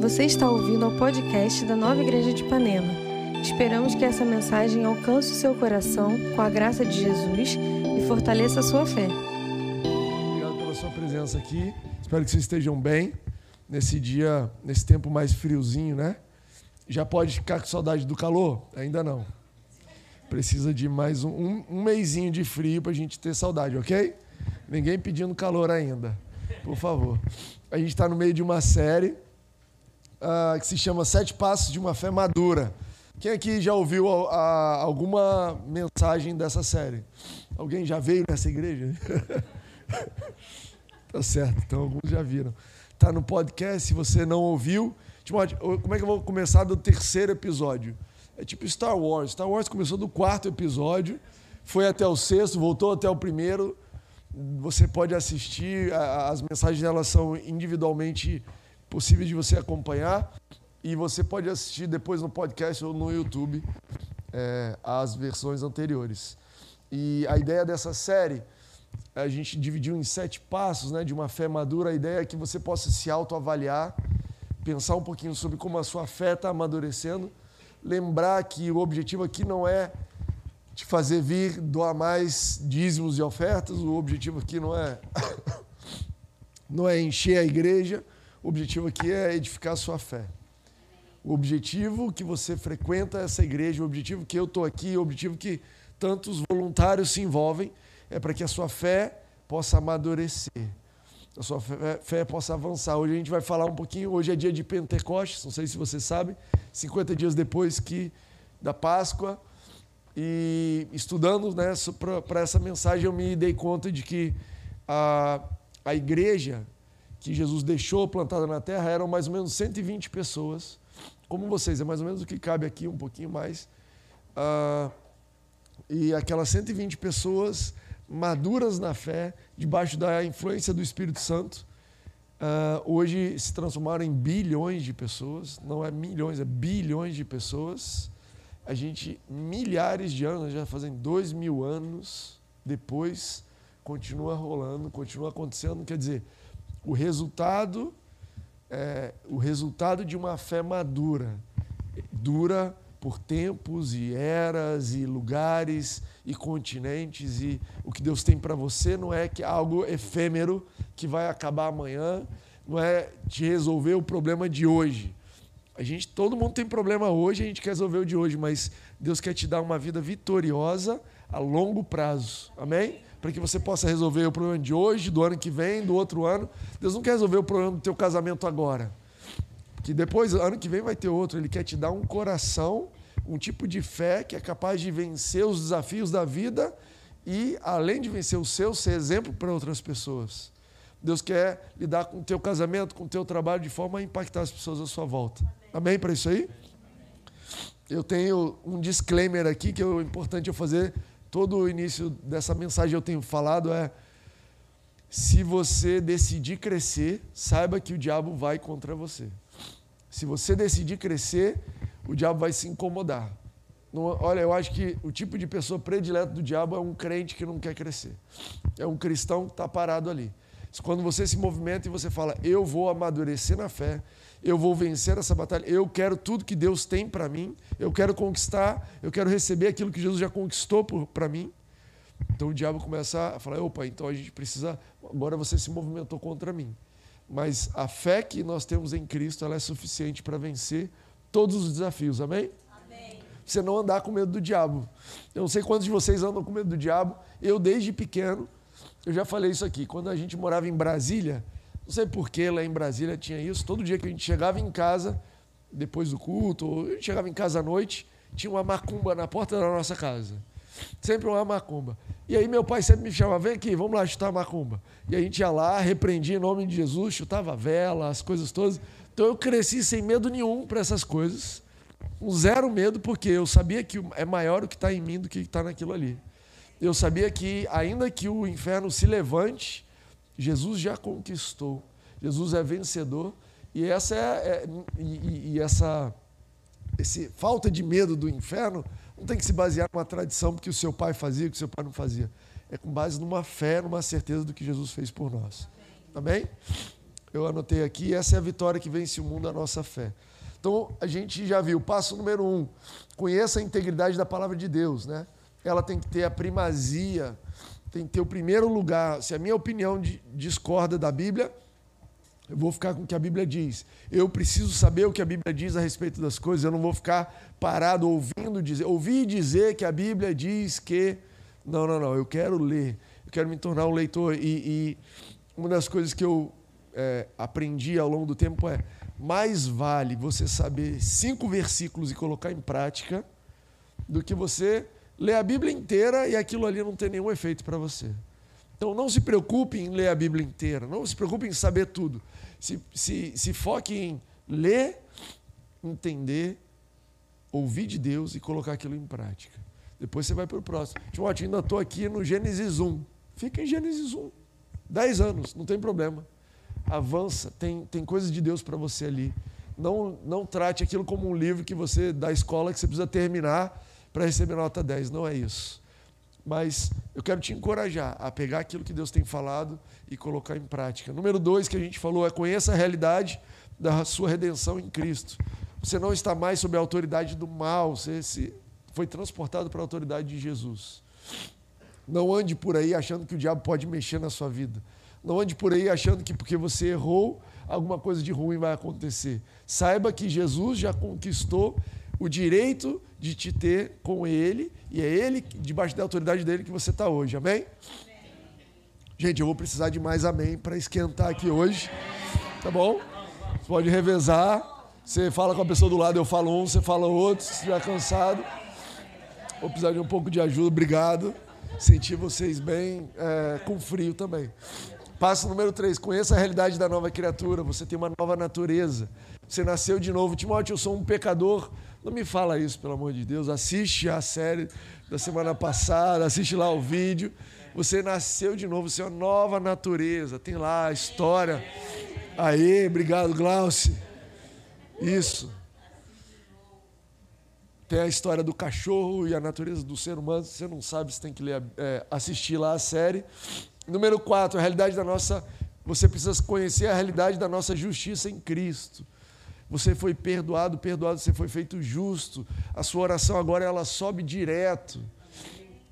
Você está ouvindo ao podcast da Nova Igreja de Ipanema. Esperamos que essa mensagem alcance o seu coração com a graça de Jesus e fortaleça a sua fé. Obrigado pela sua presença aqui. Espero que vocês estejam bem nesse dia, nesse tempo mais friozinho, né? Já pode ficar com saudade do calor? Ainda não. Precisa de mais um, um, um mêsinho de frio para a gente ter saudade, ok? Ninguém pedindo calor ainda, por favor. A gente está no meio de uma série uh, que se chama Sete Passos de uma Fé Madura. Quem aqui já ouviu a, a, alguma mensagem dessa série? Alguém já veio nessa igreja? tá certo, então alguns já viram. Tá no podcast, se você não ouviu. Timóteo, como é que eu vou começar do terceiro episódio? É tipo Star Wars. Star Wars começou do quarto episódio, foi até o sexto, voltou até o primeiro. Você pode assistir, as mensagens delas são individualmente possíveis de você acompanhar. E você pode assistir depois no podcast ou no YouTube é, as versões anteriores. E a ideia dessa série, a gente dividiu em sete passos né, de uma fé madura. A ideia é que você possa se autoavaliar, pensar um pouquinho sobre como a sua fé está amadurecendo. Lembrar que o objetivo aqui não é te fazer vir doar mais dízimos e ofertas, o objetivo aqui não é, não é encher a igreja, o objetivo aqui é edificar a sua fé. O objetivo que você frequenta essa igreja, o objetivo que eu estou aqui, o objetivo que tantos voluntários se envolvem, é para que a sua fé possa amadurecer, a sua fé, fé, possa avançar. Hoje a gente vai falar um pouquinho, hoje é dia de Pentecostes, não sei se você sabe, 50 dias depois que da Páscoa, e estudando né, para essa mensagem eu me dei conta de que a, a igreja que Jesus deixou plantada na terra eram mais ou menos 120 pessoas, como vocês, é mais ou menos o que cabe aqui, um pouquinho mais. Ah, e aquelas 120 pessoas maduras na fé, debaixo da influência do Espírito Santo, ah, hoje se transformaram em bilhões de pessoas, não é milhões, é bilhões de pessoas. A gente, milhares de anos, já fazem dois mil anos depois, continua rolando, continua acontecendo. Quer dizer, o resultado é, o resultado de uma fé madura dura por tempos e eras e lugares e continentes e o que Deus tem para você não é que algo efêmero que vai acabar amanhã, não é te resolver o problema de hoje. A gente, todo mundo tem problema hoje, a gente quer resolver o de hoje, mas Deus quer te dar uma vida vitoriosa a longo prazo. Amém? Para que você possa resolver o problema de hoje, do ano que vem, do outro ano. Deus não quer resolver o problema do teu casamento agora. Que depois, ano que vem, vai ter outro. Ele quer te dar um coração, um tipo de fé que é capaz de vencer os desafios da vida e, além de vencer o seu, ser exemplo para outras pessoas. Deus quer lidar com o teu casamento, com o teu trabalho, de forma a impactar as pessoas à sua volta. Amém, Amém para isso aí? Eu tenho um disclaimer aqui que é importante eu fazer todo o início dessa mensagem eu tenho falado é: se você decidir crescer, saiba que o diabo vai contra você. Se você decidir crescer, o diabo vai se incomodar. Não, olha, eu acho que o tipo de pessoa predileta do diabo é um crente que não quer crescer. É um cristão que está parado ali. Quando você se movimenta e você fala, eu vou amadurecer na fé, eu vou vencer essa batalha, eu quero tudo que Deus tem para mim, eu quero conquistar, eu quero receber aquilo que Jesus já conquistou para mim. Então o diabo começa a falar: opa, então a gente precisa. Agora você se movimentou contra mim. Mas a fé que nós temos em Cristo ela é suficiente para vencer todos os desafios, amém? amém? Você não andar com medo do diabo. Eu não sei quantos de vocês andam com medo do diabo. Eu, desde pequeno, eu já falei isso aqui. Quando a gente morava em Brasília, não sei porquê lá em Brasília tinha isso. Todo dia que a gente chegava em casa, depois do culto, ou a gente chegava em casa à noite, tinha uma macumba na porta da nossa casa. Sempre uma macumba. E aí meu pai sempre me chamava, vem aqui, vamos lá chutar a macumba. E a gente ia lá, repreendia em nome de Jesus, chutava vela, as coisas todas. Então eu cresci sem medo nenhum para essas coisas. Um zero medo, porque eu sabia que é maior o que está em mim do que está naquilo ali. Eu sabia que, ainda que o inferno se levante, Jesus já conquistou. Jesus é vencedor. E essa é, é e, e, essa esse falta de medo do inferno não tem que se basear numa tradição porque o seu pai fazia, que o seu pai não fazia. É com base numa fé, numa certeza do que Jesus fez por nós. Amém? Eu anotei aqui, essa é a vitória que vence o mundo, a nossa fé. Então, a gente já viu, passo número um, conheça a integridade da palavra de Deus, né? Ela tem que ter a primazia, tem que ter o primeiro lugar. Se a minha opinião discorda da Bíblia, eu vou ficar com o que a Bíblia diz. Eu preciso saber o que a Bíblia diz a respeito das coisas. Eu não vou ficar parado ouvindo dizer, ouvir dizer que a Bíblia diz que. Não, não, não. Eu quero ler. Eu quero me tornar um leitor. E, e uma das coisas que eu é, aprendi ao longo do tempo é mais vale você saber cinco versículos e colocar em prática do que você ler a Bíblia inteira e aquilo ali não ter nenhum efeito para você. Então não se preocupe em ler a Bíblia inteira, não se preocupe em saber tudo. Se, se, se foque em ler, entender, ouvir de Deus e colocar aquilo em prática. Depois você vai para o próximo. Timóteo, ainda estou aqui no Gênesis 1. Fica em Gênesis 1. Dez anos, não tem problema avança, tem, tem coisas de Deus para você ali. Não, não trate aquilo como um livro que você da escola que você precisa terminar para receber nota 10. Não é isso. Mas eu quero te encorajar a pegar aquilo que Deus tem falado e colocar em prática. Número dois que a gente falou é conheça a realidade da sua redenção em Cristo. Você não está mais sob a autoridade do mal, você se, foi transportado para a autoridade de Jesus. Não ande por aí achando que o diabo pode mexer na sua vida. Não ande por aí achando que porque você errou, alguma coisa de ruim vai acontecer. Saiba que Jesus já conquistou o direito de te ter com Ele, e é Ele, debaixo da autoridade dele, que você está hoje. Amém? Gente, eu vou precisar de mais amém para esquentar aqui hoje. Tá bom? Você pode revezar. Você fala com a pessoa do lado, eu falo um, você fala outro. Se estiver cansado, vou precisar de um pouco de ajuda. Obrigado. Senti vocês bem é, com frio também. Passo número 3, conheça a realidade da nova criatura, você tem uma nova natureza, você nasceu de novo. Timóteo, eu sou um pecador. Não me fala isso, pelo amor de Deus. Assiste a série da semana passada, assiste lá o vídeo. Você nasceu de novo, você é uma nova natureza. Tem lá a história. Aê, obrigado, Glaucio. Isso. Tem a história do cachorro e a natureza do ser humano. Você não sabe, você tem que ler, é, assistir lá a série. Número quatro, a realidade da nossa. Você precisa conhecer a realidade da nossa justiça em Cristo. Você foi perdoado, perdoado, você foi feito justo. A sua oração agora ela sobe direto.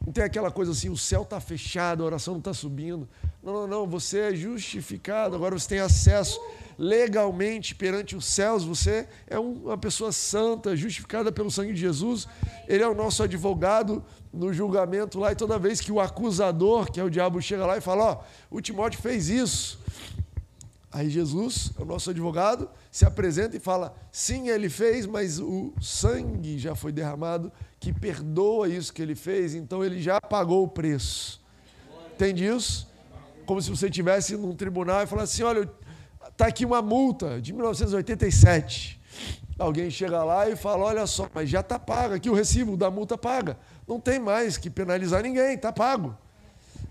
Não tem aquela coisa assim, o céu está fechado, a oração não está subindo. Não, não, não, você é justificado, agora você tem acesso legalmente perante os céus, você é uma pessoa santa, justificada pelo sangue de Jesus. Ele é o nosso advogado no julgamento lá, e toda vez que o acusador, que é o diabo, chega lá e fala: Ó, oh, o Timóteo fez isso. Aí Jesus, o nosso advogado, se apresenta e fala: sim, ele fez, mas o sangue já foi derramado que perdoa isso que ele fez, então ele já pagou o preço. Entende isso? Como se você estivesse num tribunal e falasse assim: olha, está aqui uma multa de 1987. Alguém chega lá e fala: olha só, mas já está pago, aqui o recibo da multa paga. Não tem mais que penalizar ninguém, está pago.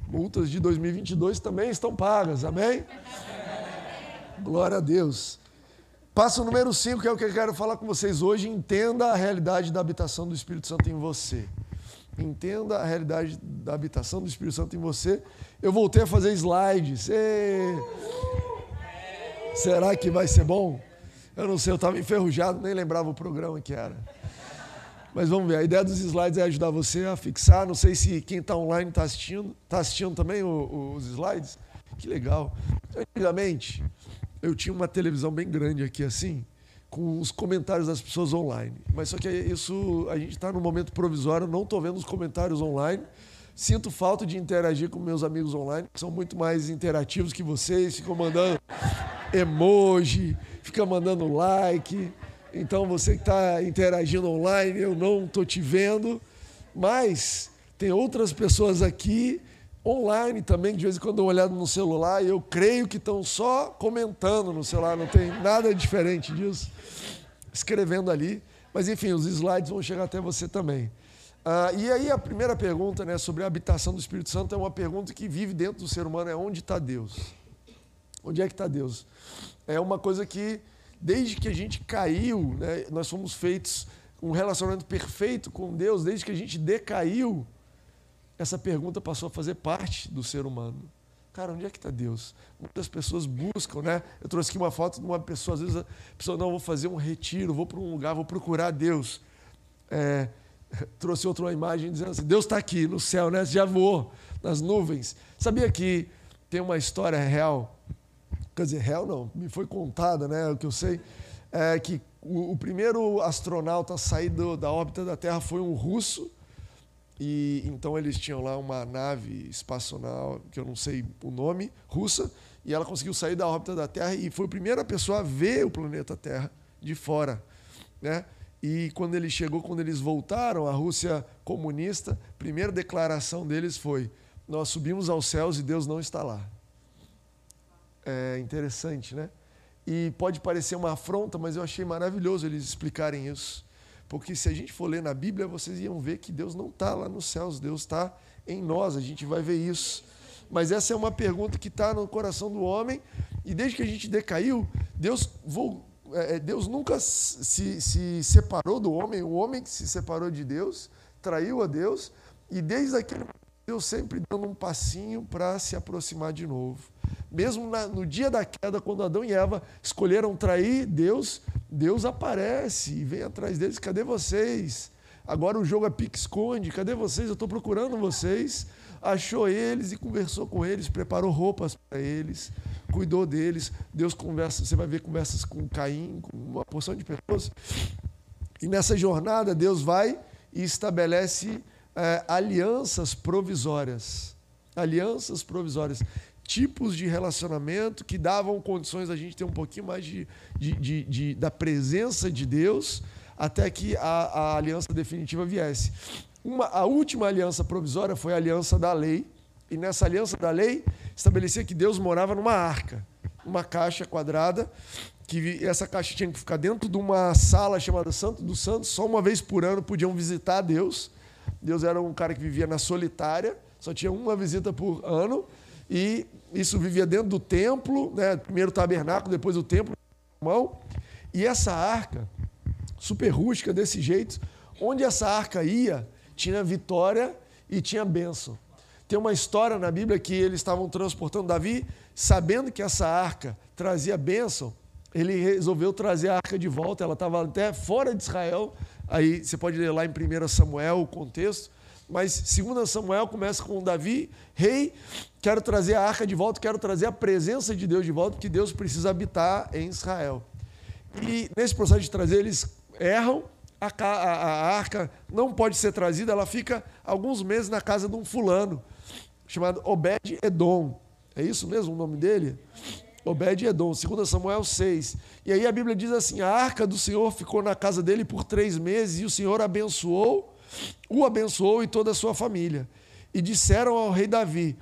Multas de 2022 também estão pagas, amém? Glória a Deus. Passo número 5, que é o que eu quero falar com vocês hoje. Entenda a realidade da habitação do Espírito Santo em você. Entenda a realidade da habitação do Espírito Santo em você. Eu voltei a fazer slides. E... Será que vai ser bom? Eu não sei, eu estava enferrujado, nem lembrava o programa que era. Mas vamos ver, a ideia dos slides é ajudar você a fixar. Não sei se quem está online está assistindo. Está assistindo também os slides? Que legal. Antigamente, eu tinha uma televisão bem grande aqui assim, com os comentários das pessoas online. Mas só que isso, a gente está num momento provisório, não estou vendo os comentários online. Sinto falta de interagir com meus amigos online, que são muito mais interativos que vocês, ficam mandando emoji, ficam mandando like. Então você que está interagindo online, eu não estou te vendo, mas tem outras pessoas aqui online também, de vez em quando uma olhada no celular e eu creio que estão só comentando no celular, não tem nada diferente disso, escrevendo ali. Mas enfim, os slides vão chegar até você também. Ah, e aí a primeira pergunta né, sobre a habitação do Espírito Santo é uma pergunta que vive dentro do ser humano, é onde está Deus? Onde é que está Deus? É uma coisa que, desde que a gente caiu, né, nós fomos feitos um relacionamento perfeito com Deus, desde que a gente decaiu, essa pergunta passou a fazer parte do ser humano. Cara, onde é que está Deus? Muitas pessoas buscam, né? Eu trouxe aqui uma foto de uma pessoa, às vezes a pessoa, não, vou fazer um retiro, vou para um lugar, vou procurar Deus. É, trouxe outra imagem dizendo assim, Deus está aqui no céu, né? Já voou nas nuvens. Sabia que tem uma história real, quer dizer, real não, me foi contada, né? O que eu sei, é que o, o primeiro astronauta a sair do, da órbita da Terra foi um russo, e então eles tinham lá uma nave espaçonal, que eu não sei o nome, russa, e ela conseguiu sair da órbita da Terra e foi a primeira pessoa a ver o planeta Terra de fora, né? E quando ele chegou, quando eles voltaram, a Rússia comunista, a primeira declaração deles foi: Nós subimos aos céus e Deus não está lá. É interessante, né? E pode parecer uma afronta, mas eu achei maravilhoso eles explicarem isso. Porque se a gente for ler na Bíblia, vocês iam ver que Deus não está lá nos céus, Deus está em nós, a gente vai ver isso. Mas essa é uma pergunta que está no coração do homem, e desde que a gente decaiu, Deus, é, é, Deus nunca se, se separou do homem, o homem que se separou de Deus, traiu a Deus, e desde aquele Deus sempre dando um passinho para se aproximar de novo. Mesmo na, no dia da queda, quando Adão e Eva escolheram trair Deus, Deus aparece e vem atrás deles. Cadê vocês? Agora o jogo é pique-esconde. Cadê vocês? Eu estou procurando vocês. Achou eles e conversou com eles, preparou roupas para eles, cuidou deles. Deus conversa, você vai ver conversas com Caim, com uma porção de pessoas. E nessa jornada, Deus vai e estabelece é, alianças provisórias. Alianças provisórias tipos de relacionamento que davam condições a gente ter um pouquinho mais de, de, de, de da presença de Deus até que a, a aliança definitiva viesse. Uma, a última aliança provisória foi a aliança da lei, e nessa aliança da lei estabelecia que Deus morava numa arca, uma caixa quadrada, que essa caixa tinha que ficar dentro de uma sala chamada Santo dos Santos, só uma vez por ano podiam visitar Deus. Deus era um cara que vivia na solitária, só tinha uma visita por ano, e isso vivia dentro do templo, né? primeiro o tabernáculo, depois o templo, mão. E essa arca, super rústica desse jeito, onde essa arca ia, tinha vitória e tinha bênção. Tem uma história na Bíblia que eles estavam transportando Davi, sabendo que essa arca trazia bênção, ele resolveu trazer a arca de volta, ela estava até fora de Israel. Aí você pode ler lá em 1 Samuel o contexto. Mas 2 Samuel começa com Davi, rei, quero trazer a arca de volta, quero trazer a presença de Deus de volta, porque Deus precisa habitar em Israel. E nesse processo de trazer, eles erram, a, a, a arca não pode ser trazida, ela fica alguns meses na casa de um fulano, chamado Obed Edom. É isso mesmo o nome dele? Obed Edom, 2 Samuel 6. E aí a Bíblia diz assim: a arca do Senhor ficou na casa dele por três meses e o Senhor abençoou o abençoou e toda a sua família. E disseram ao rei Davi: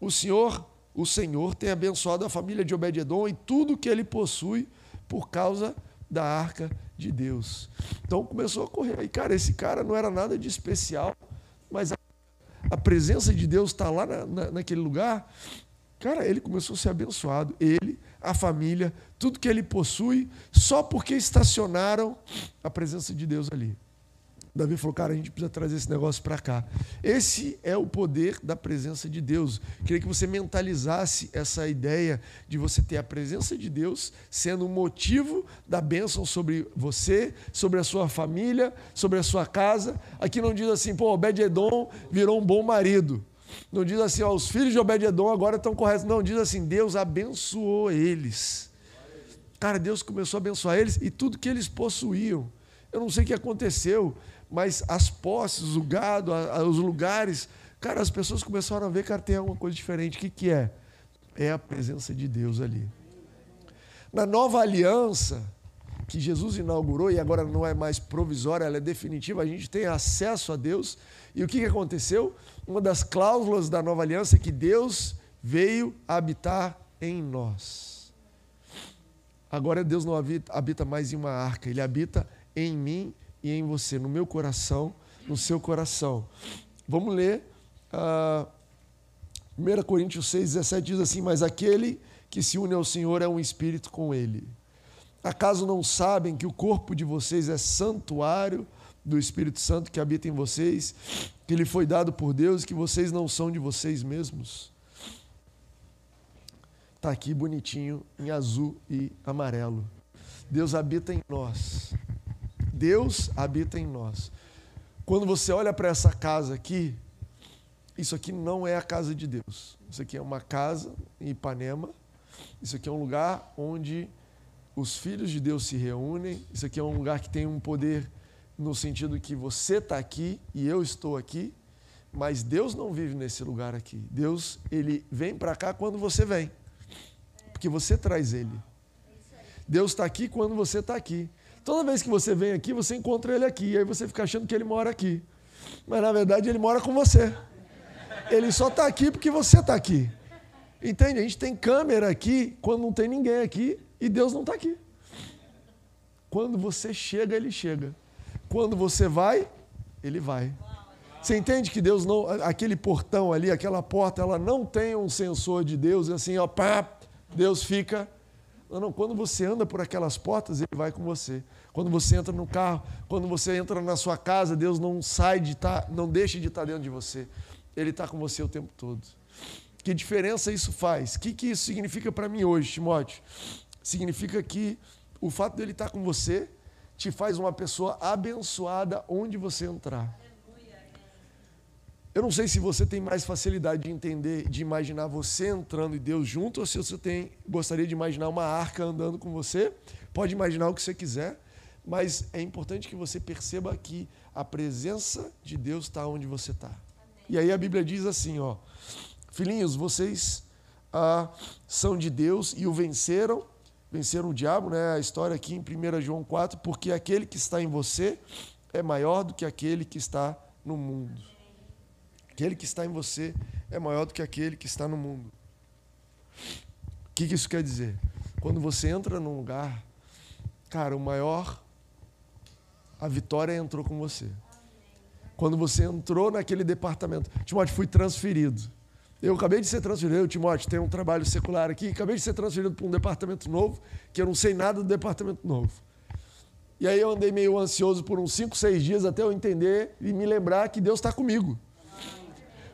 O Senhor, o Senhor tem abençoado a família de Obed-edom e tudo que ele possui por causa da arca de Deus. Então começou a correr. E cara, esse cara não era nada de especial, mas a, a presença de Deus está lá na, na, naquele lugar. Cara, ele começou a ser abençoado. Ele, a família, tudo que ele possui, só porque estacionaram a presença de Deus ali. Davi falou, cara, a gente precisa trazer esse negócio para cá. Esse é o poder da presença de Deus. Queria que você mentalizasse essa ideia de você ter a presença de Deus sendo o motivo da bênção sobre você, sobre a sua família, sobre a sua casa. Aqui não diz assim, pô, Obed-Edom virou um bom marido. Não diz assim, ó, os filhos de Obed-Edom agora estão corretos. Não, diz assim, Deus abençoou eles. Cara, Deus começou a abençoar eles e tudo que eles possuíam. Eu não sei o que aconteceu mas as posses, o gado, os lugares, cara, as pessoas começaram a ver que tem alguma coisa diferente. O que, que é? É a presença de Deus ali. Na nova aliança que Jesus inaugurou, e agora não é mais provisória, ela é definitiva, a gente tem acesso a Deus. E o que, que aconteceu? Uma das cláusulas da nova aliança é que Deus veio habitar em nós. Agora Deus não habita mais em uma arca, Ele habita em mim e em você, no meu coração, no seu coração. Vamos ler uh, ah, 1 Coríntios 6, 17 diz assim: Mas aquele que se une ao Senhor é um espírito com ele. Acaso não sabem que o corpo de vocês é santuário do Espírito Santo que habita em vocês, que lhe foi dado por Deus que vocês não são de vocês mesmos? Está aqui bonitinho, em azul e amarelo. Deus habita em nós. Deus habita em nós. Quando você olha para essa casa aqui, isso aqui não é a casa de Deus. Isso aqui é uma casa em Ipanema. Isso aqui é um lugar onde os filhos de Deus se reúnem. Isso aqui é um lugar que tem um poder no sentido que você está aqui e eu estou aqui, mas Deus não vive nesse lugar aqui. Deus, ele vem para cá quando você vem porque você traz ele. Deus está aqui quando você está aqui. Toda vez que você vem aqui, você encontra ele aqui. E aí você fica achando que ele mora aqui. Mas na verdade ele mora com você. Ele só está aqui porque você está aqui. Entende? A gente tem câmera aqui quando não tem ninguém aqui e Deus não está aqui. Quando você chega, ele chega. Quando você vai, ele vai. Você entende que Deus não. Aquele portão ali, aquela porta, ela não tem um sensor de Deus assim, ó, pá, Deus fica. Quando você anda por aquelas portas, Ele vai com você. Quando você entra no carro, quando você entra na sua casa, Deus não sai de estar, tá, não deixa de estar tá dentro de você. Ele está com você o tempo todo. Que diferença isso faz? O que, que isso significa para mim hoje, Timóteo? Significa que o fato dele estar tá com você te faz uma pessoa abençoada onde você entrar. Eu não sei se você tem mais facilidade de entender, de imaginar você entrando e Deus junto, ou se você tem, gostaria de imaginar uma arca andando com você. Pode imaginar o que você quiser, mas é importante que você perceba que a presença de Deus está onde você está. E aí a Bíblia diz assim, ó, filhinhos, vocês ah, são de Deus e o venceram, venceram o diabo, né? A história aqui em 1 João 4, porque aquele que está em você é maior do que aquele que está no mundo. Aquele que está em você é maior do que aquele que está no mundo. O que, isso quer dizer? Quando você entra num lugar, cara, o maior, a vitória entrou com você. Quando você entrou naquele departamento, Timóteo, fui transferido. Eu acabei de ser transferido, eu, Timóteo, tenho um trabalho secular aqui, acabei de ser transferido para um departamento novo, que eu não sei nada do departamento novo. E aí eu andei meio ansioso por uns 5, 6 dias até eu entender e me lembrar que Deus está comigo.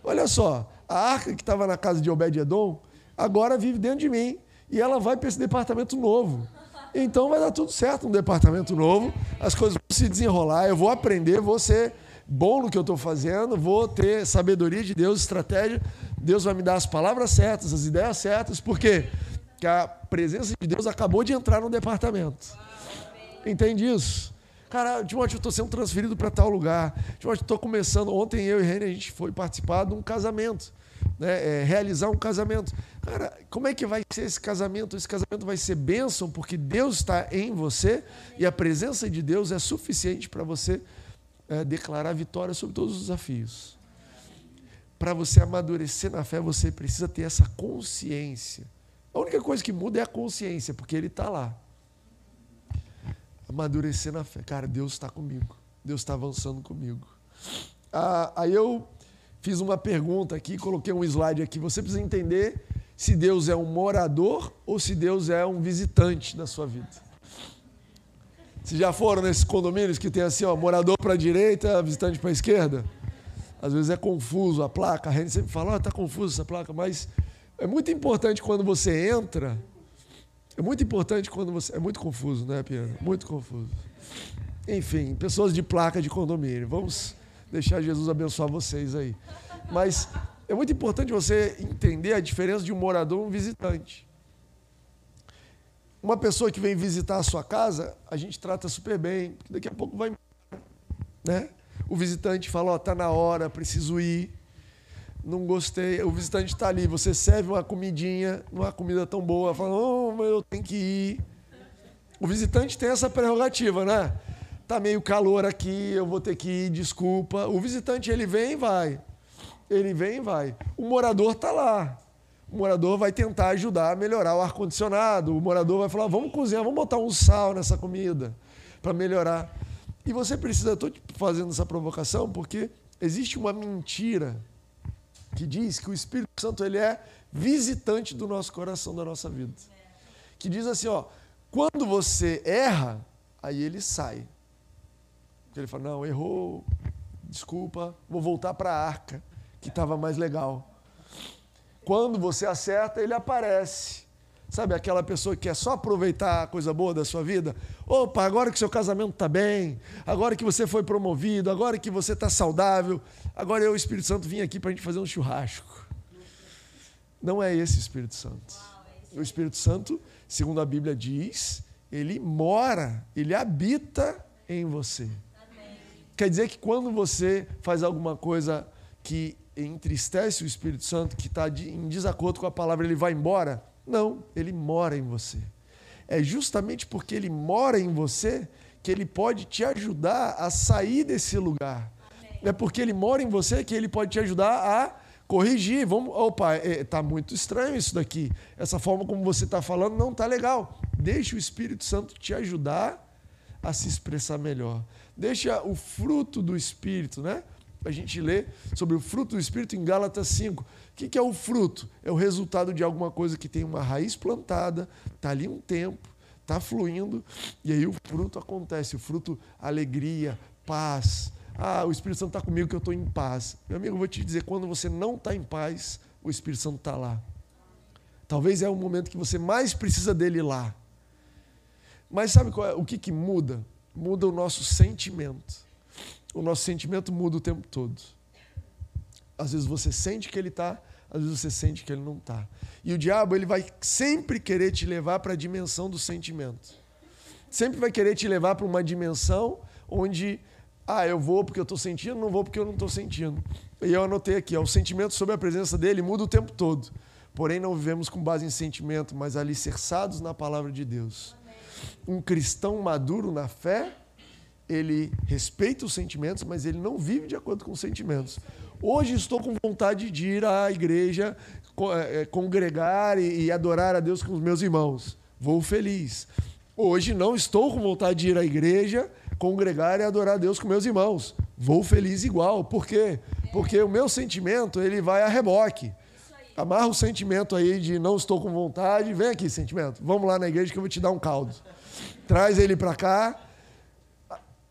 Olha só, a arca que estava na casa de Obed-Edom, agora vive dentro de mim. E ela vai para esse departamento novo. Então vai dar tudo certo no departamento novo, as coisas vão se desenrolar, eu vou aprender, vou ser bom no que eu estou fazendo, vou ter sabedoria de Deus, estratégia. Deus vai me dar as palavras certas, as ideias certas, porque a presença de Deus acabou de entrar no departamento. Entende isso? Cara, Timóteo, eu estou sendo transferido para tal lugar. Timóteo, estou começando. Ontem eu e Rene, a gente foi participar de um casamento. Né? É, realizar um casamento. Cara, como é que vai ser esse casamento? Esse casamento vai ser bênção porque Deus está em você e a presença de Deus é suficiente para você é, declarar vitória sobre todos os desafios. Para você amadurecer na fé, você precisa ter essa consciência. A única coisa que muda é a consciência, porque Ele está lá amadurecer na fé. Cara, Deus está comigo. Deus está avançando comigo. Ah, aí eu fiz uma pergunta aqui, coloquei um slide aqui. Você precisa entender se Deus é um morador ou se Deus é um visitante da sua vida. Vocês já foram nesses condomínios que tem assim, ó, morador para a direita, visitante para a esquerda? Às vezes é confuso a placa, a gente sempre fala, está oh, confuso essa placa, mas é muito importante quando você entra é muito importante quando você. É muito confuso, né, Piano? Muito confuso. Enfim, pessoas de placa de condomínio. Vamos deixar Jesus abençoar vocês aí. Mas é muito importante você entender a diferença de um morador e um visitante. Uma pessoa que vem visitar a sua casa, a gente trata super bem, porque daqui a pouco vai. Né? O visitante fala: Ó, oh, tá na hora, preciso ir não gostei, o visitante está ali, você serve uma comidinha, uma comida tão boa, fala, oh, mas eu tenho que ir. O visitante tem essa prerrogativa, né? Tá meio calor aqui, eu vou ter que ir, desculpa. O visitante ele vem e vai. Ele vem e vai. O morador está lá. O morador vai tentar ajudar a melhorar o ar-condicionado. O morador vai falar: vamos cozinhar, vamos botar um sal nessa comida para melhorar. E você precisa, estou fazendo essa provocação porque existe uma mentira que diz que o Espírito Santo ele é visitante do nosso coração, da nossa vida. Que diz assim, ó, quando você erra, aí ele sai. Ele fala, não, errou, desculpa, vou voltar para a arca, que estava mais legal. Quando você acerta, ele aparece. Sabe aquela pessoa que quer só aproveitar a coisa boa da sua vida? Opa, agora que seu casamento está bem, agora que você foi promovido, agora que você está saudável, agora eu, Espírito Santo, vim aqui para a gente fazer um churrasco. Não é esse Espírito Santo. O Espírito Santo, segundo a Bíblia diz, ele mora, ele habita em você. Quer dizer que quando você faz alguma coisa que entristece o Espírito Santo, que está em desacordo com a palavra, ele vai embora? Não, ele mora em você. É justamente porque ele mora em você que ele pode te ajudar a sair desse lugar. É porque ele mora em você que ele pode te ajudar a corrigir. Vamos, opa, está é, muito estranho isso daqui. Essa forma como você está falando não está legal. Deixa o Espírito Santo te ajudar a se expressar melhor. Deixa o fruto do Espírito, né? A gente lê sobre o fruto do Espírito em Gálatas 5 que, que é o fruto? É o resultado de alguma coisa que tem uma raiz plantada, está ali um tempo, está fluindo, e aí o fruto acontece. O fruto, alegria, paz. Ah, o Espírito Santo está comigo que eu estou em paz. Meu amigo, eu vou te dizer, quando você não está em paz, o Espírito Santo está lá. Talvez é o momento que você mais precisa dele lá. Mas sabe é? o que, que muda? Muda o nosso sentimento. O nosso sentimento muda o tempo todo. Às vezes você sente que ele está, às vezes você sente que ele não está. E o diabo ele vai sempre querer te levar para a dimensão do sentimento. Sempre vai querer te levar para uma dimensão onde, ah, eu vou porque eu estou sentindo, não vou porque eu não estou sentindo. E eu anotei aqui, ó, o sentimento sobre a presença dele muda o tempo todo. Porém, não vivemos com base em sentimento, mas alicerçados na palavra de Deus. Um cristão maduro na fé, ele respeita os sentimentos, mas ele não vive de acordo com os sentimentos. Hoje estou com vontade de ir à igreja, é, é, congregar e adorar a Deus com os meus irmãos. Vou feliz. Hoje não estou com vontade de ir à igreja, congregar e adorar a Deus com meus irmãos. Vou feliz igual. Por quê? Porque o meu sentimento ele vai a reboque. Amarra o sentimento aí de não estou com vontade. Vem aqui, sentimento. Vamos lá na igreja que eu vou te dar um caldo. Traz ele para cá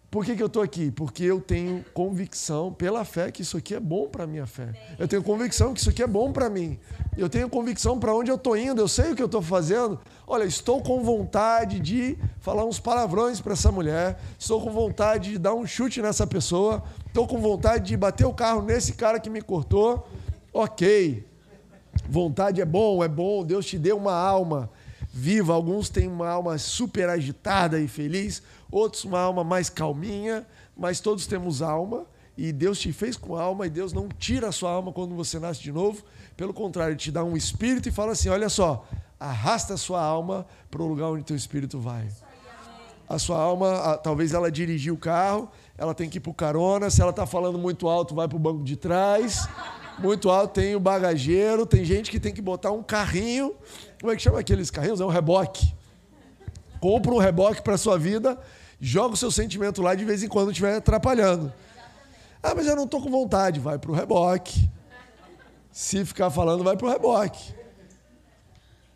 por que, que eu estou aqui? Porque eu tenho convicção, pela fé, que isso aqui é bom para a minha fé. Eu tenho convicção que isso aqui é bom para mim. Eu tenho convicção para onde eu estou indo, eu sei o que eu estou fazendo. Olha, estou com vontade de falar uns palavrões para essa mulher, estou com vontade de dar um chute nessa pessoa, estou com vontade de bater o carro nesse cara que me cortou. Ok. Vontade é bom, é bom, Deus te deu uma alma viva. Alguns têm uma alma super agitada e feliz outros uma alma mais calminha, mas todos temos alma e Deus te fez com alma e Deus não tira a sua alma quando você nasce de novo. Pelo contrário, Ele te dá um espírito e fala assim: olha só, arrasta a sua alma para o lugar onde teu espírito vai. A sua alma, talvez ela dirigiu o carro, ela tem que ir para o carona. Se ela está falando muito alto, vai para o banco de trás. Muito alto tem o bagageiro. Tem gente que tem que botar um carrinho. Como é que chama aqueles carrinhos? É um reboque. Compra um reboque para sua vida joga o seu sentimento lá de vez em quando estiver atrapalhando. Ah, mas eu não estou com vontade, vai para o reboque. Se ficar falando, vai para o reboque.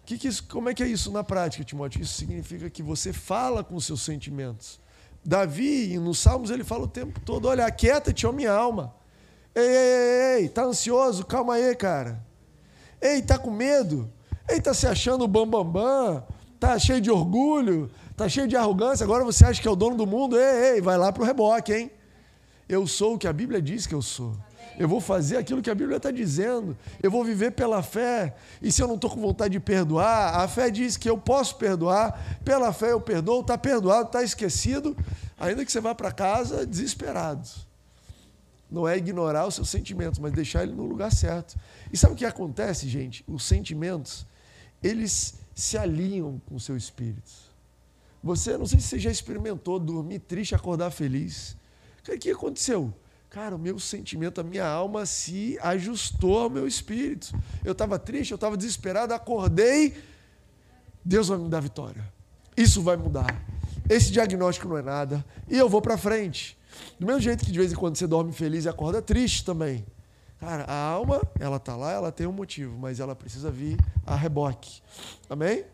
Que que isso, como é que é isso na prática, Timóteo? Isso significa que você fala com seus sentimentos. Davi, nos Salmos, ele fala o tempo todo: olha, aquieta-te, ó minha alma. Ei, ei, ei, ei, tá ansioso? Calma aí, cara. Ei, tá com medo? Ei, tá se achando bambambam? Bam, bam? Tá cheio de orgulho? Está cheio de arrogância, agora você acha que é o dono do mundo? Ei, ei, vai lá para o reboque, hein? Eu sou o que a Bíblia diz que eu sou. Eu vou fazer aquilo que a Bíblia está dizendo. Eu vou viver pela fé. E se eu não estou com vontade de perdoar, a fé diz que eu posso perdoar. Pela fé eu perdoo, está perdoado, está esquecido, ainda que você vá para casa desesperado. Não é ignorar os seus sentimentos, mas deixar ele no lugar certo. E sabe o que acontece, gente? Os sentimentos, eles se alinham com o seu espírito. Você, não sei se você já experimentou dormir triste acordar feliz. O que aconteceu? Cara, o meu sentimento, a minha alma se ajustou ao meu espírito. Eu estava triste, eu estava desesperado, acordei. Deus vai me dar vitória. Isso vai mudar. Esse diagnóstico não é nada. E eu vou para frente. Do mesmo jeito que de vez em quando você dorme feliz e acorda triste também. Cara, a alma, ela está lá, ela tem um motivo, mas ela precisa vir a reboque. Amém?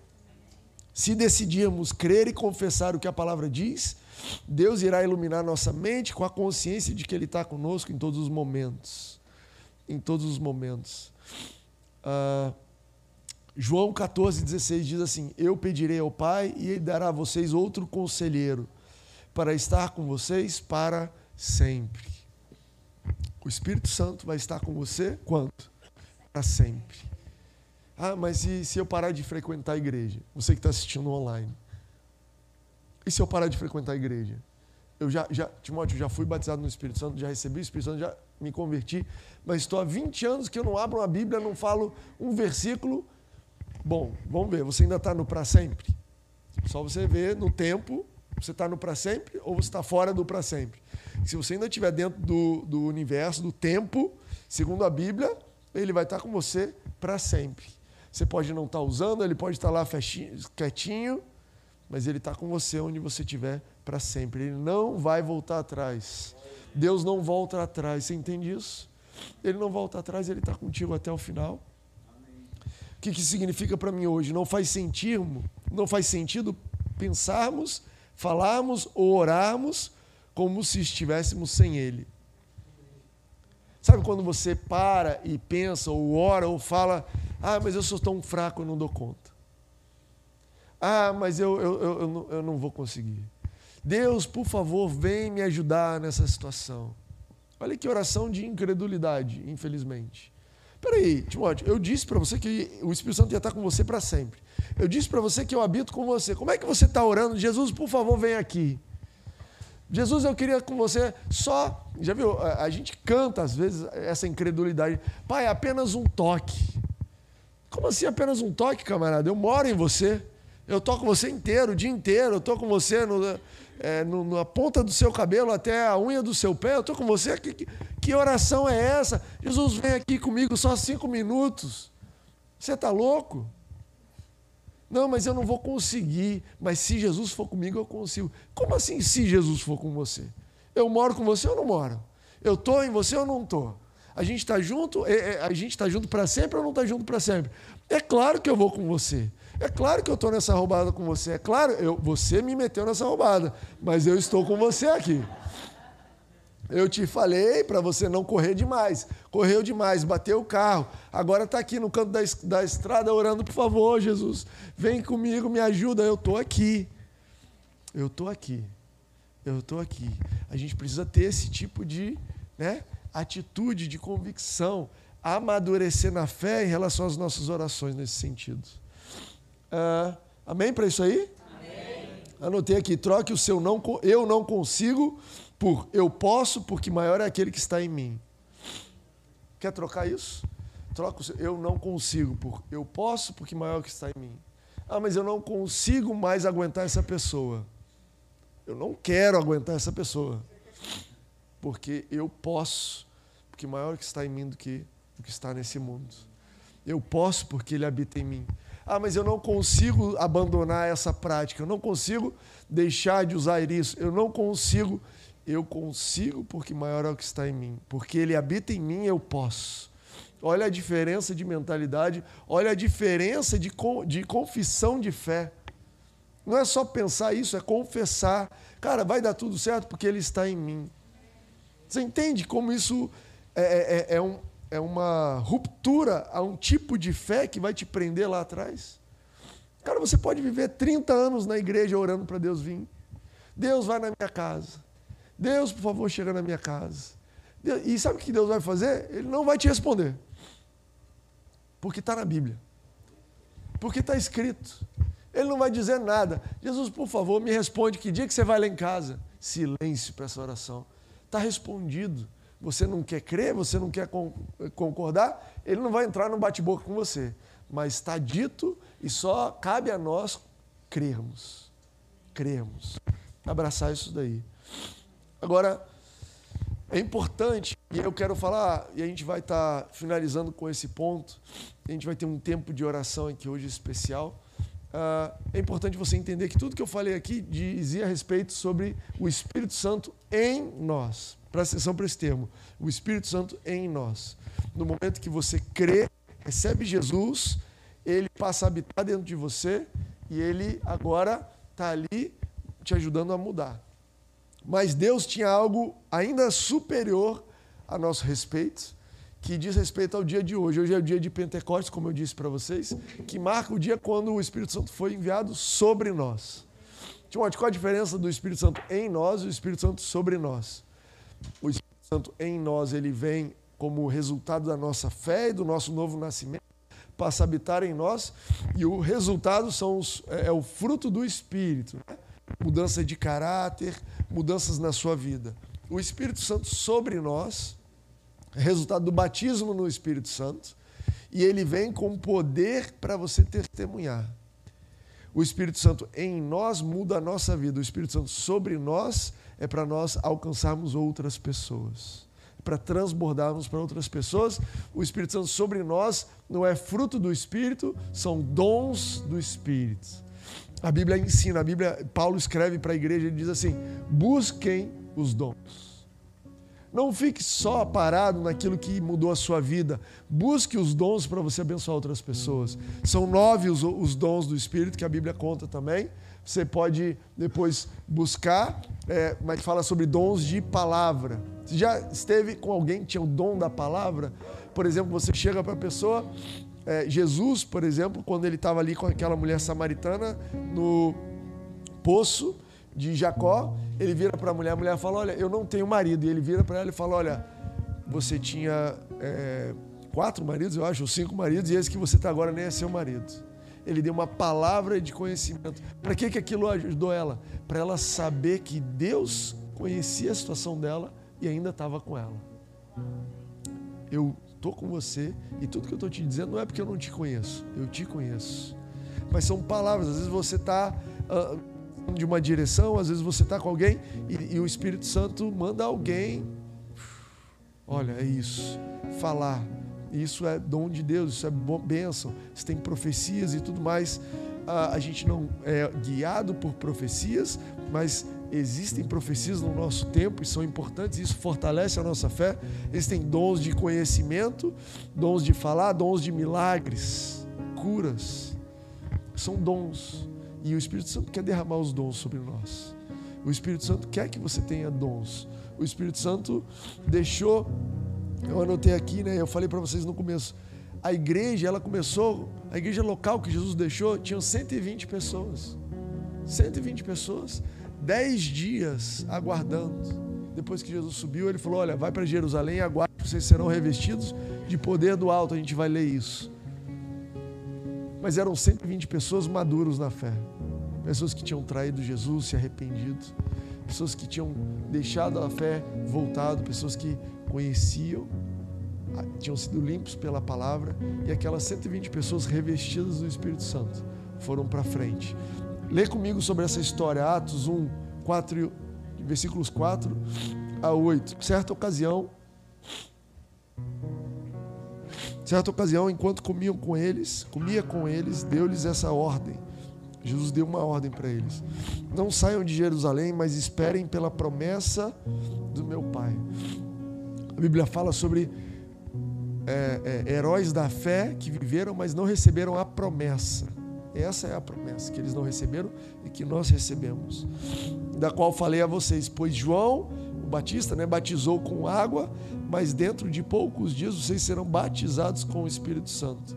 Se decidirmos crer e confessar o que a palavra diz, Deus irá iluminar nossa mente com a consciência de que Ele está conosco em todos os momentos. Em todos os momentos. Ah, João 14, 16 diz assim: Eu pedirei ao Pai e ele dará a vocês outro conselheiro para estar com vocês para sempre. O Espírito Santo vai estar com você quanto? Para sempre. Ah, mas e se eu parar de frequentar a igreja? Você que está assistindo online. E se eu parar de frequentar a igreja? Eu já, já, Timóteo, já fui batizado no Espírito Santo, já recebi o Espírito Santo, já me converti, mas estou há 20 anos que eu não abro uma Bíblia, não falo um versículo. Bom, vamos ver, você ainda está no para sempre? Só você ver no tempo, você está no para sempre ou você está fora do para sempre. Se você ainda estiver dentro do, do universo, do tempo, segundo a Bíblia, ele vai estar com você para sempre. Você pode não estar usando, ele pode estar lá festinho, quietinho, mas ele está com você onde você estiver para sempre. Ele não vai voltar atrás. Deus não volta atrás. Você entende isso? Ele não volta atrás, ele está contigo até o final. O que, que significa para mim hoje? Não faz sentido, não faz sentido pensarmos, falarmos ou orarmos como se estivéssemos sem Ele. Sabe quando você para e pensa, ou ora, ou fala, ah, mas eu sou tão fraco, eu não dou conta. Ah, mas eu, eu, eu, eu, não, eu não vou conseguir. Deus, por favor, vem me ajudar nessa situação. Olha que oração de incredulidade, infelizmente. Peraí, Timóteo, eu disse para você que o Espírito Santo ia estar com você para sempre. Eu disse para você que eu habito com você. Como é que você está orando? Jesus, por favor, vem aqui. Jesus, eu queria com você só. Já viu? A gente canta às vezes essa incredulidade. Pai, apenas um toque. Como assim apenas um toque, camarada? Eu moro em você. Eu toco você inteiro, o dia inteiro. Eu estou com você no, é, no, na ponta do seu cabelo até a unha do seu pé. Eu estou com você. Que, que, oração é essa? Jesus, vem aqui comigo só cinco minutos. Você está louco? Não, mas eu não vou conseguir. Mas se Jesus for comigo, eu consigo. Como assim, se Jesus for com você? Eu moro com você ou não moro? Eu estou em você ou não estou? A gente está junto? É, é, a gente está junto para sempre ou não está junto para sempre? É claro que eu vou com você. É claro que eu estou nessa roubada com você. É claro, eu, você me meteu nessa roubada, mas eu estou com você aqui. Eu te falei para você não correr demais. Correu demais, bateu o carro. Agora está aqui no canto da, da estrada orando, por favor, Jesus, vem comigo, me ajuda. Eu estou aqui. Eu estou aqui. Eu estou aqui. A gente precisa ter esse tipo de né, atitude, de convicção, amadurecer na fé em relação às nossas orações nesse sentido. Uh, amém para isso aí? Amém. Anotei aqui, troque o seu não, eu não consigo por eu posso, porque maior é aquele que está em mim. Quer trocar isso? Troca o seu, eu não consigo por eu posso, porque maior é que está em mim. Ah, mas eu não consigo mais aguentar essa pessoa. Eu não quero aguentar essa pessoa. Porque eu posso, porque maior é que está em mim do que o que está nesse mundo. Eu posso porque ele habita em mim. Ah, mas eu não consigo abandonar essa prática, eu não consigo deixar de usar isso, eu não consigo. Eu consigo porque maior é o que está em mim. Porque ele habita em mim, eu posso. Olha a diferença de mentalidade, olha a diferença de, de confissão de fé. Não é só pensar isso, é confessar. Cara, vai dar tudo certo porque ele está em mim. Você entende como isso é, é, é, é um, é uma ruptura a um tipo de fé que vai te prender lá atrás. Cara, você pode viver 30 anos na igreja orando para Deus vir. Deus vai na minha casa. Deus, por favor, chega na minha casa. E sabe o que Deus vai fazer? Ele não vai te responder. Porque está na Bíblia. Porque está escrito. Ele não vai dizer nada. Jesus, por favor, me responde que dia que você vai lá em casa. Silêncio para essa oração. Está respondido você não quer crer, você não quer concordar, ele não vai entrar no bate-boca com você. Mas está dito e só cabe a nós crermos. Crermos. Abraçar isso daí. Agora, é importante, e eu quero falar, e a gente vai estar tá finalizando com esse ponto, a gente vai ter um tempo de oração aqui hoje especial. Uh, é importante você entender que tudo que eu falei aqui dizia a respeito sobre o Espírito Santo em nós. Presta atenção para esse termo. O Espírito Santo em nós. No momento que você crê, recebe Jesus, ele passa a habitar dentro de você e ele agora está ali te ajudando a mudar. Mas Deus tinha algo ainda superior a nosso respeito, que diz respeito ao dia de hoje. Hoje é o dia de Pentecostes, como eu disse para vocês, que marca o dia quando o Espírito Santo foi enviado sobre nós. Timóteo, qual a diferença do Espírito Santo em nós e o Espírito Santo sobre nós? O Espírito Santo em nós, ele vem como resultado da nossa fé e do nosso novo nascimento, passa a habitar em nós, e o resultado são os, é, é o fruto do Espírito. Né? Mudança de caráter, mudanças na sua vida. O Espírito Santo sobre nós, resultado do batismo no Espírito Santo, e ele vem com poder para você testemunhar. O Espírito Santo em nós muda a nossa vida. O Espírito Santo sobre nós é para nós alcançarmos outras pessoas para transbordarmos para outras pessoas. O Espírito Santo sobre nós não é fruto do Espírito, são dons do Espírito. A Bíblia ensina, a Bíblia, Paulo escreve para a igreja, ele diz assim: busquem os dons. Não fique só parado naquilo que mudou a sua vida. Busque os dons para você abençoar outras pessoas. São nove os, os dons do Espírito que a Bíblia conta também. Você pode depois buscar, é, mas fala sobre dons de palavra. Você já esteve com alguém que tinha o dom da palavra? Por exemplo, você chega para a pessoa, é, Jesus, por exemplo, quando ele estava ali com aquela mulher samaritana no poço de Jacó, ele vira para a mulher, a mulher fala: Olha, eu não tenho marido. E ele vira para ela e fala: Olha, você tinha é, quatro maridos, eu acho, ou cinco maridos, e esse que você está agora nem é seu marido ele deu uma palavra de conhecimento. Para que, que aquilo ajudou ela? Para ela saber que Deus conhecia a situação dela e ainda estava com ela. Eu estou com você e tudo que eu estou te dizendo não é porque eu não te conheço, eu te conheço. Mas são palavras, às vezes você está uh, ah, de uma direção, às vezes você está com alguém e, e o Espírito Santo manda alguém. Olha, é isso. Falar isso é dom de Deus, isso é bênção. Você tem profecias e tudo mais. A gente não é guiado por profecias, mas existem profecias no nosso tempo e são importantes, isso fortalece a nossa fé. Existem dons de conhecimento, dons de falar, dons de milagres, curas. São dons. E o Espírito Santo quer derramar os dons sobre nós. O Espírito Santo quer que você tenha dons. O Espírito Santo deixou eu anotei aqui, né? Eu falei para vocês no começo. A igreja, ela começou, a igreja local que Jesus deixou, tinham 120 pessoas. 120 pessoas, 10 dias aguardando. Depois que Jesus subiu, ele falou: Olha, vai para Jerusalém e aguarde, vocês serão revestidos de poder do alto. A gente vai ler isso. Mas eram 120 pessoas maduros na fé. Pessoas que tinham traído Jesus, se arrependido. Pessoas que tinham deixado a fé voltado. Pessoas que conheciam, tinham sido limpos pela palavra, e aquelas 120 pessoas revestidas do Espírito Santo foram para frente. Lê comigo sobre essa história, Atos 1, 4, versículos 4 a 8. Certa ocasião, certa ocasião, enquanto comiam com eles, comia com eles, deu-lhes essa ordem. Jesus deu uma ordem para eles: Não saiam de Jerusalém, mas esperem pela promessa do meu Pai. A Bíblia fala sobre é, é, heróis da fé que viveram, mas não receberam a promessa. Essa é a promessa que eles não receberam e que nós recebemos. Da qual falei a vocês, pois João, o Batista, né, batizou com água, mas dentro de poucos dias vocês serão batizados com o Espírito Santo.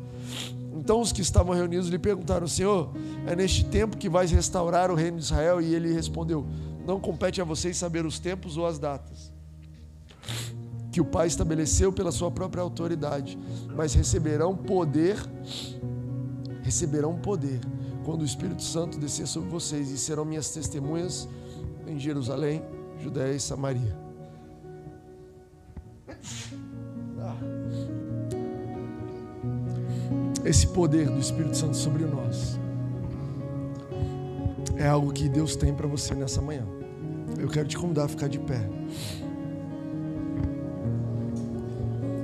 Então os que estavam reunidos lhe perguntaram: Senhor, é neste tempo que vais restaurar o reino de Israel? E ele respondeu: Não compete a vocês saber os tempos ou as datas que o Pai estabeleceu pela sua própria autoridade, mas receberão poder, receberão poder quando o Espírito Santo descer sobre vocês e serão minhas testemunhas em Jerusalém, Judéia e Samaria. Esse poder do Espírito Santo sobre nós é algo que Deus tem para você nessa manhã. Eu quero te convidar a ficar de pé.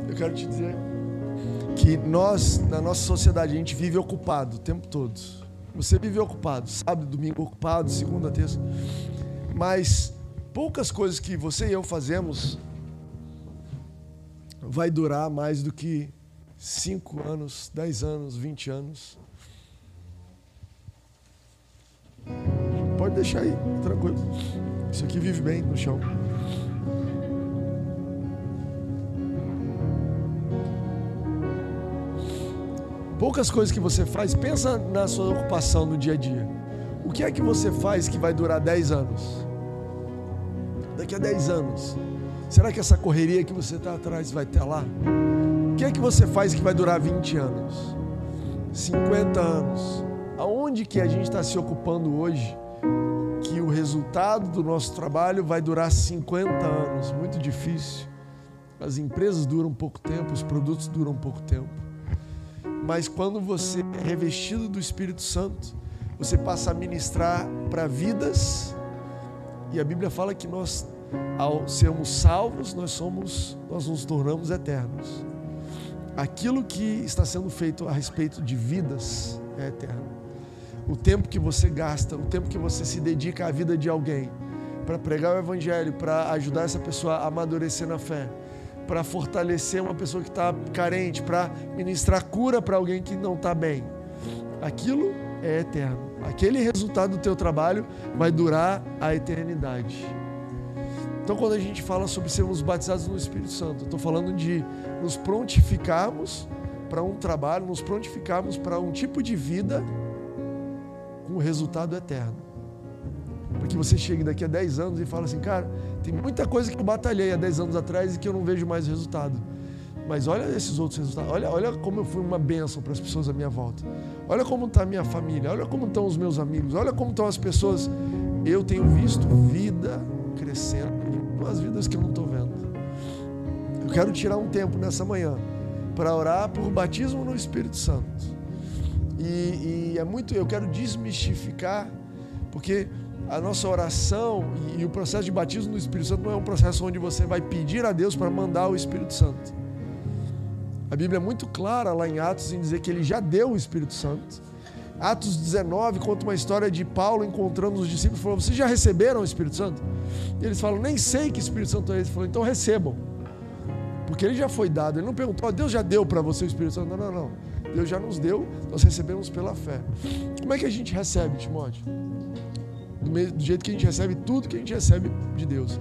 eu quero te dizer que nós, na nossa sociedade, a gente vive ocupado o tempo todo. Você vive ocupado, sábado, domingo ocupado, segunda, terça. Mas poucas coisas que você e eu fazemos vai durar mais do que 5 anos, 10 anos, 20 anos. Pode deixar aí, tranquilo. Isso aqui vive bem no chão. Poucas coisas que você faz, pensa na sua ocupação no dia a dia. O que é que você faz que vai durar 10 anos? Daqui a 10 anos, será que essa correria que você está atrás vai ter lá? O que é que você faz que vai durar 20 anos? 50 anos? Aonde que a gente está se ocupando hoje que o resultado do nosso trabalho vai durar 50 anos? Muito difícil. As empresas duram pouco tempo, os produtos duram pouco tempo. Mas quando você é revestido do Espírito Santo, você passa a ministrar para vidas. E a Bíblia fala que nós, ao sermos salvos, nós somos, nós nos tornamos eternos. Aquilo que está sendo feito a respeito de vidas é eterno. O tempo que você gasta, o tempo que você se dedica à vida de alguém, para pregar o Evangelho, para ajudar essa pessoa a amadurecer na fé, para fortalecer uma pessoa que está carente, para ministrar cura para alguém que não está bem. Aquilo é eterno. Aquele resultado do teu trabalho vai durar a eternidade. Então, quando a gente fala sobre sermos batizados no Espírito Santo, estou falando de nos prontificarmos para um trabalho, nos prontificarmos para um tipo de vida com resultado eterno. Que você chegue daqui a 10 anos e fale assim, cara, tem muita coisa que eu batalhei há 10 anos atrás e que eu não vejo mais resultado. Mas olha esses outros resultados. Olha, olha como eu fui uma bênção para as pessoas à minha volta. Olha como está a minha família. Olha como estão os meus amigos. Olha como estão as pessoas. Eu tenho visto vida crescendo as vidas que eu não estou vendo. Eu quero tirar um tempo nessa manhã para orar por batismo no Espírito Santo. E, e é muito. Eu quero desmistificar, porque a nossa oração e, e o processo de batismo no Espírito Santo não é um processo onde você vai pedir a Deus para mandar o Espírito Santo. A Bíblia é muito clara lá em Atos em dizer que ele já deu o Espírito Santo. Atos 19 conta uma história de Paulo encontrando os discípulos e falou: Vocês já receberam o Espírito Santo? E eles falam: Nem sei que Espírito Santo é esse. Ele falou: Então recebam. Porque ele já foi dado. Ele não perguntou: Deus já deu para você o Espírito Santo? Não, não, não. Deus já nos deu, nós recebemos pela fé. Como é que a gente recebe, Timóteo? Do, mesmo, do jeito que a gente recebe tudo que a gente recebe de Deus.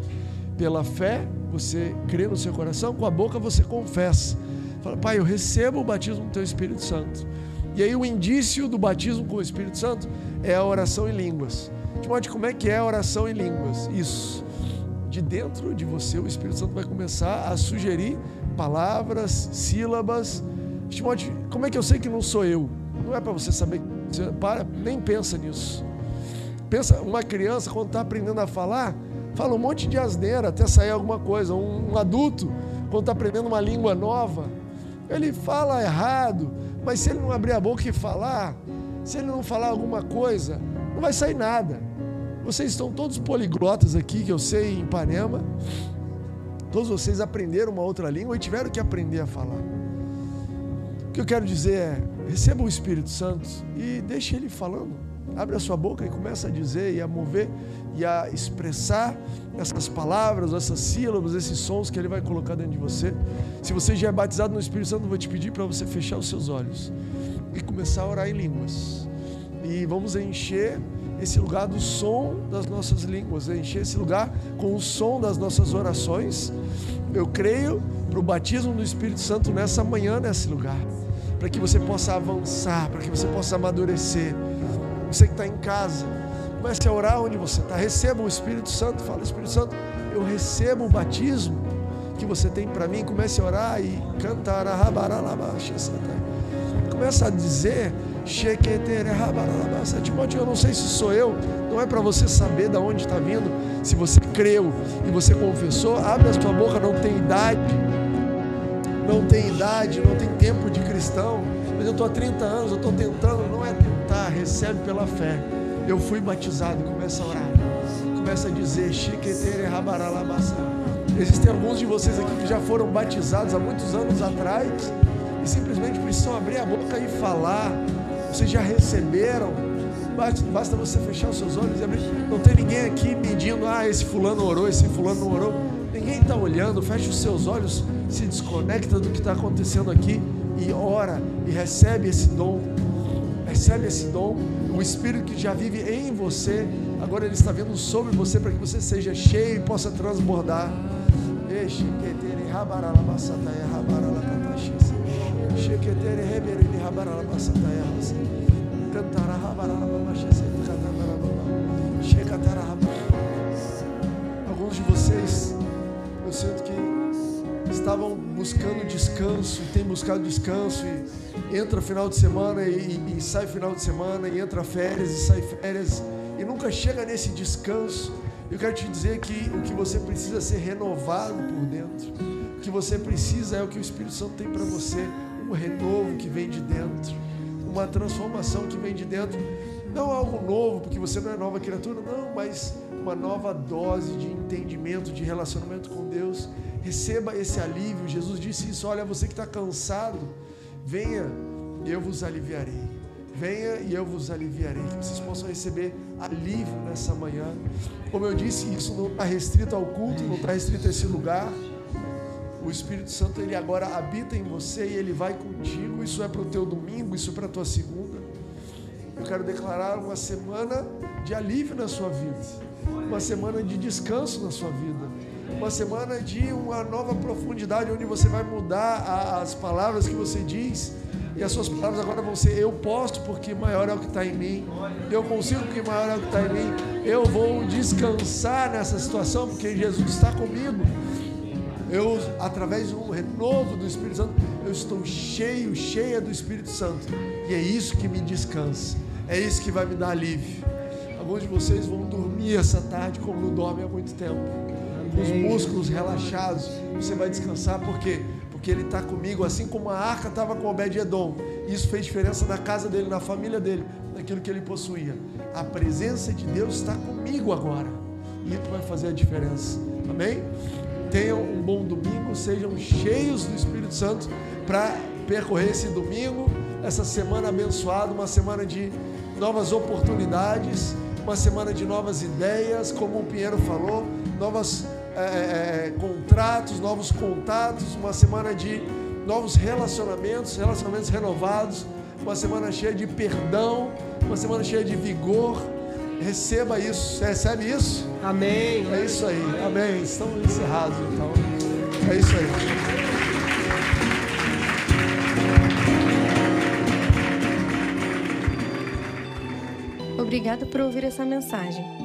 Pela fé, você crê no seu coração, com a boca você confessa. Fala, Pai, eu recebo o batismo do Teu Espírito Santo. E aí o indício do batismo com o Espírito Santo é a oração em línguas. Timóteo, como é que é a oração em línguas? Isso. De dentro de você, o Espírito Santo vai começar a sugerir palavras, sílabas. Timóteo, como é que eu sei que não sou eu? Não é para você saber. Você para, nem pensa nisso. Pensa, uma criança, quando está aprendendo a falar, fala um monte de asneira até sair alguma coisa. Um, um adulto, quando está aprendendo uma língua nova, ele fala errado, mas se ele não abrir a boca e falar, se ele não falar alguma coisa, não vai sair nada. Vocês estão todos poliglotas aqui, que eu sei em Ipanema. Todos vocês aprenderam uma outra língua e tiveram que aprender a falar. O que eu quero dizer é: receba o Espírito Santo e deixe ele falando. Abre a sua boca e começa a dizer e a mover e a expressar essas palavras, essas sílabas, esses sons que ele vai colocar dentro de você. Se você já é batizado no Espírito Santo, eu vou te pedir para você fechar os seus olhos e começar a orar em línguas. E vamos encher esse lugar do som das nossas línguas, encher esse lugar com o som das nossas orações. Eu creio para o batismo do Espírito Santo nessa manhã, nesse lugar, para que você possa avançar, para que você possa amadurecer você que está em casa, comece a orar onde você está. Receba o Espírito Santo. Fala, Espírito Santo, eu recebo o batismo que você tem para mim. Comece a orar e cantar. Começa a dizer. Timóteo, eu não sei se sou eu. Não é para você saber de onde está vindo. Se você creu e você confessou, abre a sua boca. Não tem idade. Não tem idade, não tem tempo de cristão. Mas eu estou há 30 anos, eu estou tentando. Não é tentar, recebe pela fé. Eu fui batizado, começa a orar. Começa a dizer, Existem alguns de vocês aqui que já foram batizados há muitos anos atrás e simplesmente precisam abrir a boca e falar. Vocês já receberam. Basta você fechar os seus olhos e abrir. Não tem ninguém aqui medindo, ah, esse fulano orou, esse fulano não orou. Ninguém está olhando, fecha os seus olhos, se desconecta do que está acontecendo aqui e ora e recebe esse dom. Recebe esse dom, o Espírito que já vive em você, agora ele está vindo sobre você para que você seja cheio e possa transbordar. Sheketere estavam buscando descanso e têm buscado descanso e entra final de semana e, e, sai final de semana e entra férias e sai férias e nunca chega nesse descanso. Eu quero te dizer que o que você precisa ser renovado por dentro. O que você precisa é o que o Espírito Santo tem para você, um renovo que vem de dentro, uma transformação que vem de dentro. Não algo novo, porque você não é nova criatura, não, mas uma nova dose de entendimento, de relacionamento com Deus. Receba esse alívio. Jesus disse isso: olha, você que está cansado, venha, eu vos aliviarei. Venha e eu vos aliviarei. Que vocês possam receber alívio nessa manhã. Como eu disse, isso não está restrito ao culto, não está restrito a esse lugar. O Espírito Santo, ele agora habita em você e ele vai contigo. Isso é para o teu domingo, isso é para a tua segunda. Eu quero declarar uma semana de alívio na sua vida, uma semana de descanso na sua vida, uma semana de uma nova profundidade, onde você vai mudar as palavras que você diz e as suas palavras agora vão ser: Eu posso, porque maior é o que está em mim. Eu consigo, porque maior é o que está em mim. Eu vou descansar nessa situação, porque Jesus está comigo. Eu, através um renovo do Espírito Santo, eu estou cheio, cheia do Espírito Santo. E é isso que me descansa. É isso que vai me dar alívio. Alguns de vocês vão dormir essa tarde como não dormem há muito tempo. Os músculos relaxados. Você vai descansar porque porque Ele está comigo, assim como a arca estava com Obed-Edom. Isso fez diferença na casa dele, na família dele, naquilo que ele possuía. A presença de Deus está comigo agora. E isso vai fazer a diferença. Amém? Tenham um bom domingo, sejam cheios do Espírito Santo para percorrer esse domingo, essa semana abençoada, uma semana de novas oportunidades, uma semana de novas ideias, como o Pinheiro falou, novas é, contratos, novos contatos, uma semana de novos relacionamentos, relacionamentos renovados, uma semana cheia de perdão, uma semana cheia de vigor. Receba isso, você recebe isso? Amém. É isso aí, amém. Estamos encerrados então. É isso aí. Obrigada por ouvir essa mensagem.